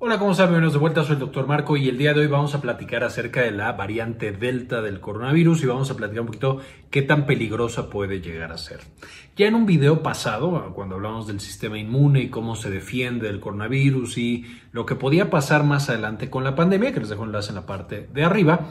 Hola, ¿cómo están? Bienvenidos de vuelta, soy el doctor Marco y el día de hoy vamos a platicar acerca de la variante Delta del coronavirus y vamos a platicar un poquito qué tan peligrosa puede llegar a ser. Ya en un video pasado, cuando hablamos del sistema inmune y cómo se defiende del coronavirus y lo que podía pasar más adelante con la pandemia, que les dejo enlace en la parte de arriba,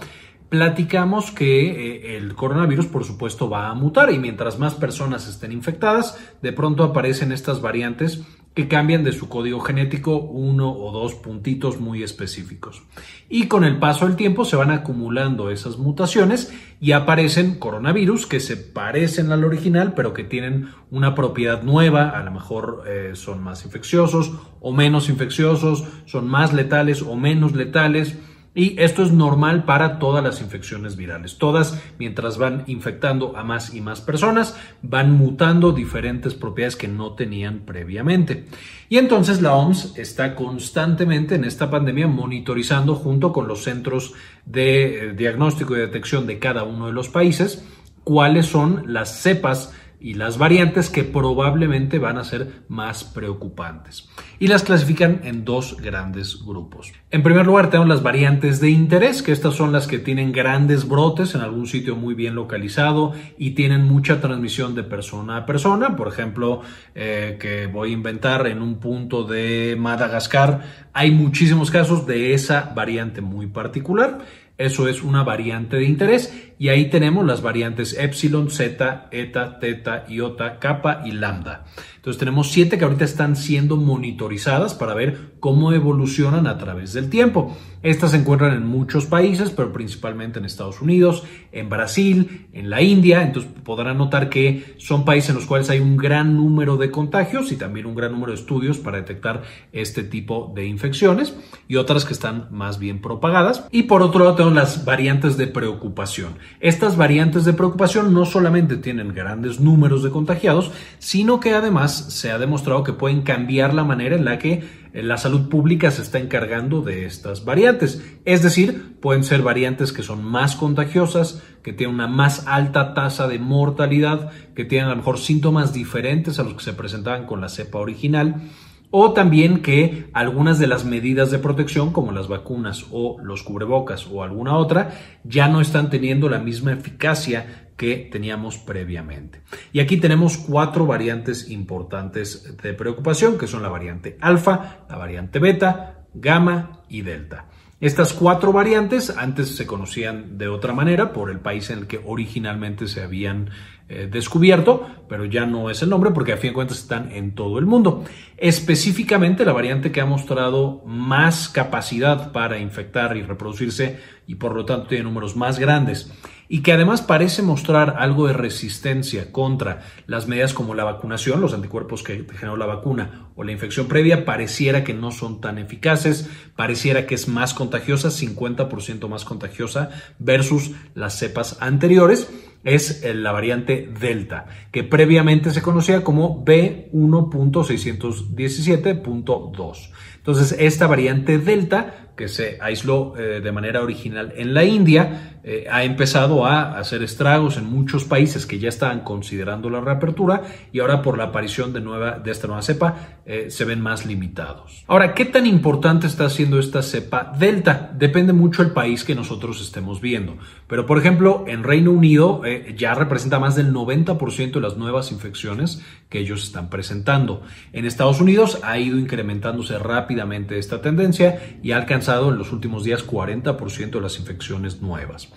platicamos que eh, el coronavirus por supuesto va a mutar y mientras más personas estén infectadas, de pronto aparecen estas variantes que cambian de su código genético uno o dos puntitos muy específicos. Y con el paso del tiempo se van acumulando esas mutaciones y aparecen coronavirus que se parecen al original pero que tienen una propiedad nueva, a lo mejor eh, son más infecciosos o menos infecciosos, son más letales o menos letales y esto es normal para todas las infecciones virales. Todas, mientras van infectando a más y más personas, van mutando diferentes propiedades que no tenían previamente. Y entonces la OMS está constantemente en esta pandemia monitorizando junto con los centros de eh, diagnóstico y detección de cada uno de los países cuáles son las cepas y las variantes que probablemente van a ser más preocupantes. Y las clasifican en dos grandes grupos. En primer lugar tenemos las variantes de interés, que estas son las que tienen grandes brotes en algún sitio muy bien localizado y tienen mucha transmisión de persona a persona. Por ejemplo, eh, que voy a inventar en un punto de Madagascar, hay muchísimos casos de esa variante muy particular. Eso es una variante de interés y ahí tenemos las variantes epsilon, zeta, eta, teta, iota, kappa y lambda. Entonces tenemos siete que ahorita están siendo monitorizadas para ver cómo evolucionan a través del tiempo. Estas se encuentran en muchos países, pero principalmente en Estados Unidos, en Brasil, en la India. Entonces podrán notar que son países en los cuales hay un gran número de contagios y también un gran número de estudios para detectar este tipo de infecciones y otras que están más bien propagadas. Y por otro lado tenemos las variantes de preocupación. Estas variantes de preocupación no solamente tienen grandes números de contagiados, sino que además se ha demostrado que pueden cambiar la manera en la que eh, la salud pública se está encargando de estas variantes. Es decir, pueden ser variantes que son más contagiosas, que tienen una más alta tasa de mortalidad, que tienen a lo mejor síntomas diferentes a los que se presentaban con la cepa original o también que algunas de las medidas de protección como las vacunas o los cubrebocas o alguna otra ya no están teniendo la misma eficacia que teníamos previamente. Y aquí tenemos cuatro variantes importantes de preocupación que son la variante alfa, la variante beta, gamma y delta. Estas cuatro variantes antes se conocían de otra manera por el país en el que originalmente se habían eh, descubierto, pero ya no es el nombre porque a fin de cuentas están en todo el mundo. Específicamente la variante que ha mostrado más capacidad para infectar y reproducirse y por lo tanto tiene números más grandes y que además parece mostrar algo de resistencia contra las medidas como la vacunación, los anticuerpos que generó la vacuna o la infección previa, pareciera que no son tan eficaces, pareciera que es más contagiosa, 50% más contagiosa versus las cepas anteriores es la variante Delta, que previamente se conocía como B1.617.2. Entonces, esta variante Delta, que se aisló eh, de manera original en la India, eh, ha empezado a hacer estragos en muchos países que ya estaban considerando la reapertura y ahora por la aparición de, nueva, de esta nueva cepa eh, se ven más limitados. Ahora, ¿qué tan importante está siendo esta cepa Delta? Depende mucho el país que nosotros estemos viendo. Pero, por ejemplo, en Reino Unido ya representa más del 90% de las nuevas infecciones que ellos están presentando. En Estados Unidos ha ido incrementándose rápidamente esta tendencia y ha alcanzado en los últimos días 40% de las infecciones nuevas.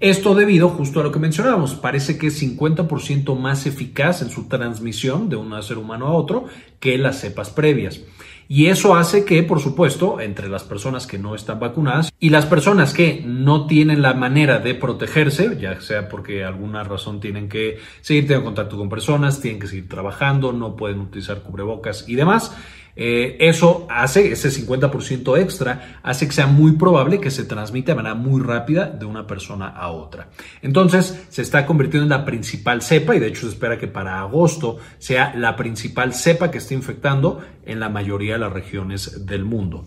Esto debido justo a lo que mencionábamos, parece que es 50% más eficaz en su transmisión de un ser humano a otro que las cepas previas. Y eso hace que, por supuesto, entre las personas que no están vacunadas y las personas que no tienen la manera de protegerse, ya sea porque alguna razón tienen que seguir teniendo contacto con personas, tienen que seguir trabajando, no pueden utilizar cubrebocas y demás, eh, eso hace, ese 50% extra, hace que sea muy probable que se transmita de manera muy rápida de una persona a otra. Entonces, se está convirtiendo en la principal cepa y de hecho se espera que para agosto sea la principal cepa que esté infectando en la mayoría de las regiones del mundo.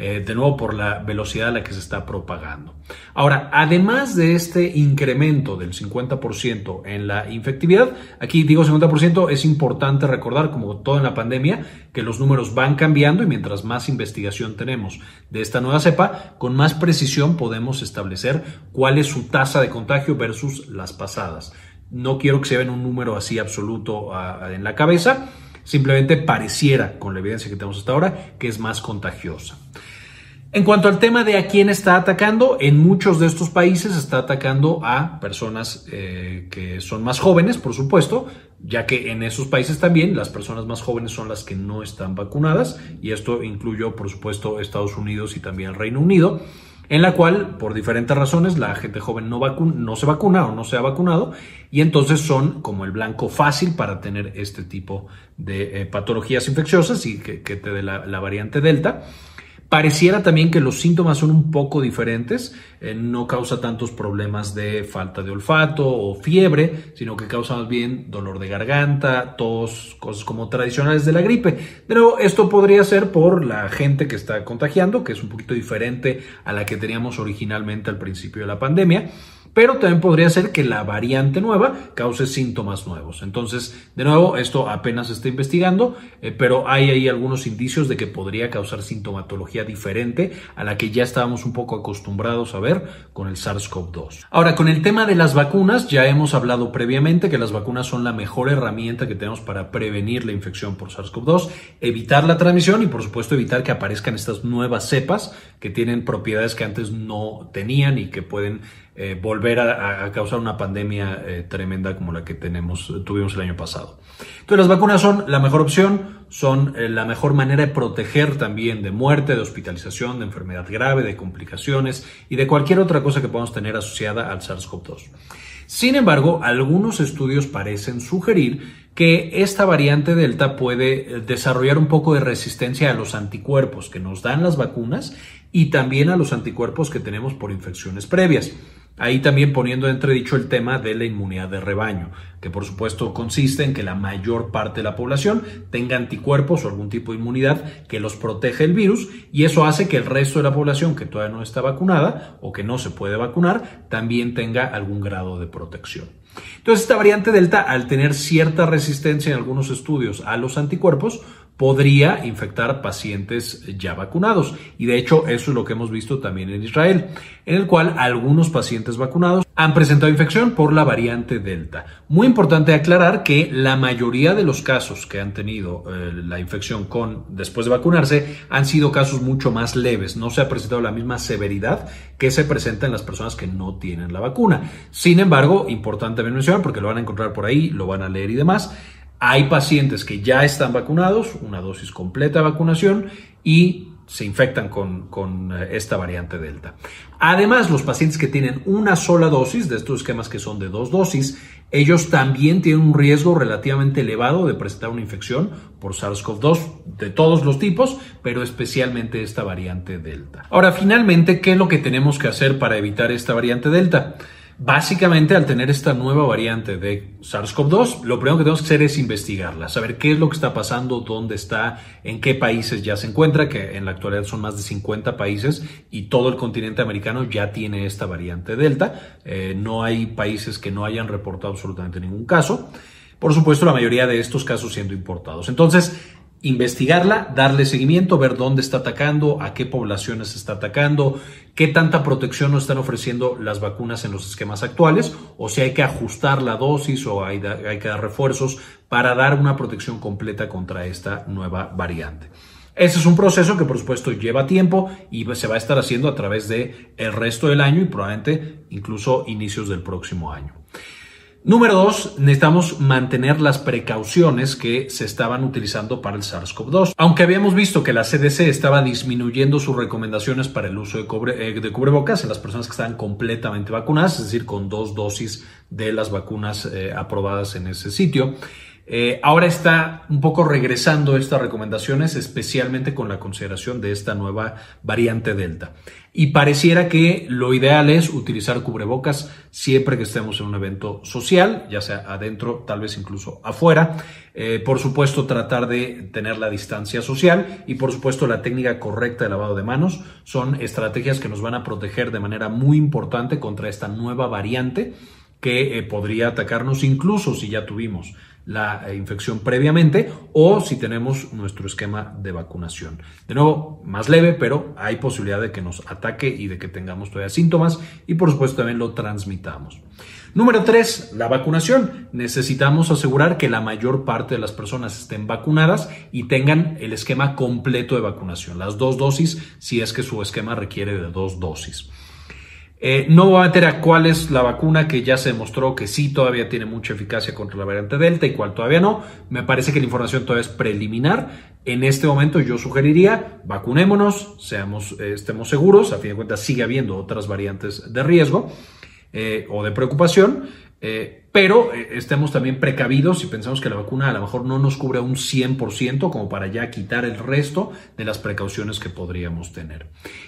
Eh, de nuevo por la velocidad a la que se está propagando. Ahora, además de este incremento del 50% en la infectividad, aquí digo 50%, es importante recordar, como todo en la pandemia, que los números van cambiando y mientras más investigación tenemos de esta nueva cepa, con más precisión podemos establecer cuál es su tasa de contagio versus las pasadas. No quiero que se vean un número así absoluto en la cabeza, simplemente pareciera, con la evidencia que tenemos hasta ahora, que es más contagiosa. En cuanto al tema de a quién está atacando, en muchos de estos países está atacando a personas eh, que son más jóvenes, por supuesto, ya que en esos países también las personas más jóvenes son las que no están vacunadas, y esto incluyó, por supuesto, Estados Unidos y también el Reino Unido en la cual, por diferentes razones, la gente joven no, no se vacuna o no se ha vacunado y entonces son como el blanco fácil para tener este tipo de eh, patologías infecciosas y que, te dé la variante Delta. Pareciera también que los síntomas son un poco diferentes, eh, no causa tantos problemas de falta de olfato o fiebre, sino que causa más bien dolor de garganta, tos, cosas como tradicionales de la gripe. Pero esto podría ser por la gente que está contagiando, que es un poquito diferente a la que teníamos originalmente al principio de la pandemia pero también podría ser que la variante nueva cause síntomas nuevos. Entonces, de nuevo, esto apenas se está investigando, eh, pero hay ahí algunos indicios de que podría causar sintomatología diferente a la que ya estábamos un poco acostumbrados a ver con el SARS-CoV-2. Ahora, con el tema de las vacunas, ya hemos hablado previamente que las vacunas son la mejor herramienta que tenemos para prevenir la infección por SARS-CoV-2, evitar la transmisión y, por supuesto, evitar que aparezcan estas nuevas cepas que tienen propiedades que antes no tenían y que pueden eh, volver a, causar una pandemia eh, tremenda como la que tenemos, tuvimos el año pasado. Entonces las vacunas son la mejor opción, son eh, la mejor manera de proteger también de muerte, de hospitalización, de enfermedad grave, de complicaciones y de cualquier otra cosa que podamos tener asociada al SARS-CoV-2. Sin embargo, algunos estudios parecen sugerir que esta variante Delta puede desarrollar un poco de resistencia a los anticuerpos que nos dan las vacunas y también a los anticuerpos que tenemos por infecciones previas. Ahí también poniendo entredicho el tema de la inmunidad de rebaño, que por supuesto consiste en que la mayor parte de la población tenga anticuerpos o algún tipo de inmunidad que los protege el virus y eso hace que el resto de la población que todavía no está vacunada o que no se puede vacunar también tenga algún grado de protección. Entonces esta variante Delta, al tener cierta resistencia en algunos estudios a los anticuerpos, podría infectar pacientes ya vacunados. Y de hecho, eso es lo que hemos visto también en Israel, en el cual algunos pacientes vacunados han presentado infección por la variante Delta. Muy importante aclarar que la mayoría de los casos que han tenido eh, la infección con después de vacunarse han sido casos mucho más leves. No se ha presentado la misma severidad que se presenta en las personas que no tienen la vacuna. Sin embargo, importante mencionar porque lo van a encontrar por ahí, lo van a leer y demás hay pacientes que ya están vacunados, una dosis completa de vacunación, y se infectan con, eh, esta variante Delta. Además, los pacientes que tienen una sola dosis, de estos esquemas que son de dos dosis, ellos también tienen un riesgo relativamente elevado de presentar una infección por SARS-CoV-2 de todos los tipos, pero especialmente esta variante Delta. Ahora, finalmente, ¿qué es lo que tenemos que hacer para evitar esta variante Delta? Básicamente, al tener esta nueva variante de SARS-CoV-2, lo primero que tenemos que hacer es investigarla, saber qué es lo que está pasando, dónde está, en qué países ya se encuentra, que en la actualidad son más de 50 países y todo el continente americano ya tiene esta variante Delta. Eh, no hay países que no hayan reportado absolutamente ningún caso. Por supuesto, la mayoría de estos casos siendo importados. Entonces, investigarla, darle seguimiento, ver dónde está atacando, a qué poblaciones está atacando, qué tanta protección nos están ofreciendo las vacunas en los esquemas actuales, o si hay que ajustar la dosis o hay, que dar refuerzos para dar una protección completa contra esta nueva variante. Ese es un proceso que por supuesto lleva tiempo y se va a estar haciendo a través de el resto del año y probablemente incluso inicios del próximo año. Número dos, necesitamos mantener las precauciones que se estaban utilizando para el SARS-CoV-2. Aunque habíamos visto que la CDC estaba disminuyendo sus recomendaciones para el uso de, eh, de cubrebocas en las personas que estaban completamente vacunadas, es decir, con dos dosis de las vacunas eh, aprobadas en ese sitio, Eh, ahora está un poco regresando estas recomendaciones, especialmente con la consideración de esta nueva variante Delta. Y pareciera que lo ideal es utilizar cubrebocas siempre que estemos en un evento social, ya sea adentro, tal vez incluso afuera. Eh, por supuesto, tratar de tener la distancia social y por supuesto la técnica correcta de lavado de manos son estrategias que nos van a proteger de manera muy importante contra esta nueva variante que eh, podría atacarnos incluso si ya tuvimos la eh, infección previamente o si tenemos nuestro esquema de vacunación. De nuevo, más leve, pero hay posibilidad de que nos ataque y de que tengamos todavía síntomas y por supuesto también lo transmitamos. Número tres, la vacunación. Necesitamos asegurar que la mayor parte de las personas estén vacunadas y tengan el esquema completo de vacunación, las dos dosis, si es que su esquema requiere de dos dosis. Eh, no voy a meter a cuál es la vacuna que ya se demostró que sí todavía tiene mucha eficacia contra la variante Delta y cuál todavía no. Me parece que la información todavía es preliminar. En este momento yo sugeriría vacunémonos, seamos, eh, estemos seguros. A fin de cuentas sigue habiendo otras variantes de riesgo eh, o de preocupación. Eh, pero eh, estemos también precavidos si pensamos que la vacuna a lo mejor no nos cubre un 100% como para ya quitar el resto de las precauciones que podríamos tener.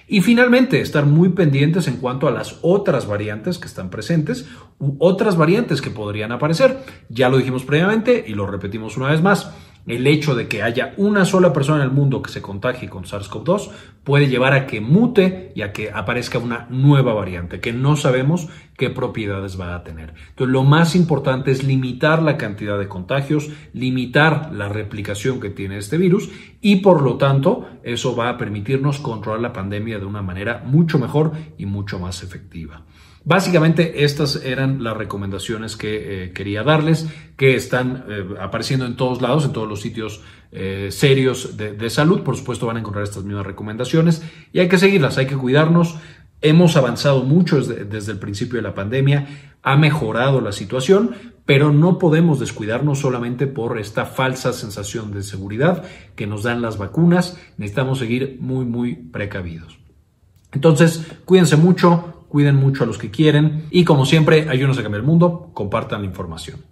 Y finalmente, estar muy pendientes en cuanto a las otras variantes que están presentes u otras variantes que podrían aparecer. Ya lo dijimos previamente y lo repetimos una vez más el hecho de que haya una sola persona en el mundo que se contagie con SARS-CoV-2 puede llevar a que mute y a que aparezca una nueva variante que no sabemos qué propiedades va a tener. Entonces, lo más importante es limitar la cantidad de contagios, limitar la replicación que tiene este virus y por lo tanto eso va a permitirnos controlar la pandemia de una manera mucho mejor y mucho más efectiva. Básicamente estas eran las recomendaciones que eh, quería darles, que están eh, apareciendo en todos lados, en todos los sitios eh, serios de, salud. Por supuesto van a encontrar estas mismas recomendaciones y hay que seguirlas, hay que cuidarnos. Hemos avanzado mucho desde el principio de la pandemia, ha mejorado la situación, pero no podemos descuidarnos solamente por esta falsa sensación de seguridad que nos dan las vacunas. Necesitamos seguir muy, muy precavidos. Entonces, cuídense mucho, cuiden mucho a los que quieren y como siempre, ayúdenos a cambiar el mundo, compartan la información.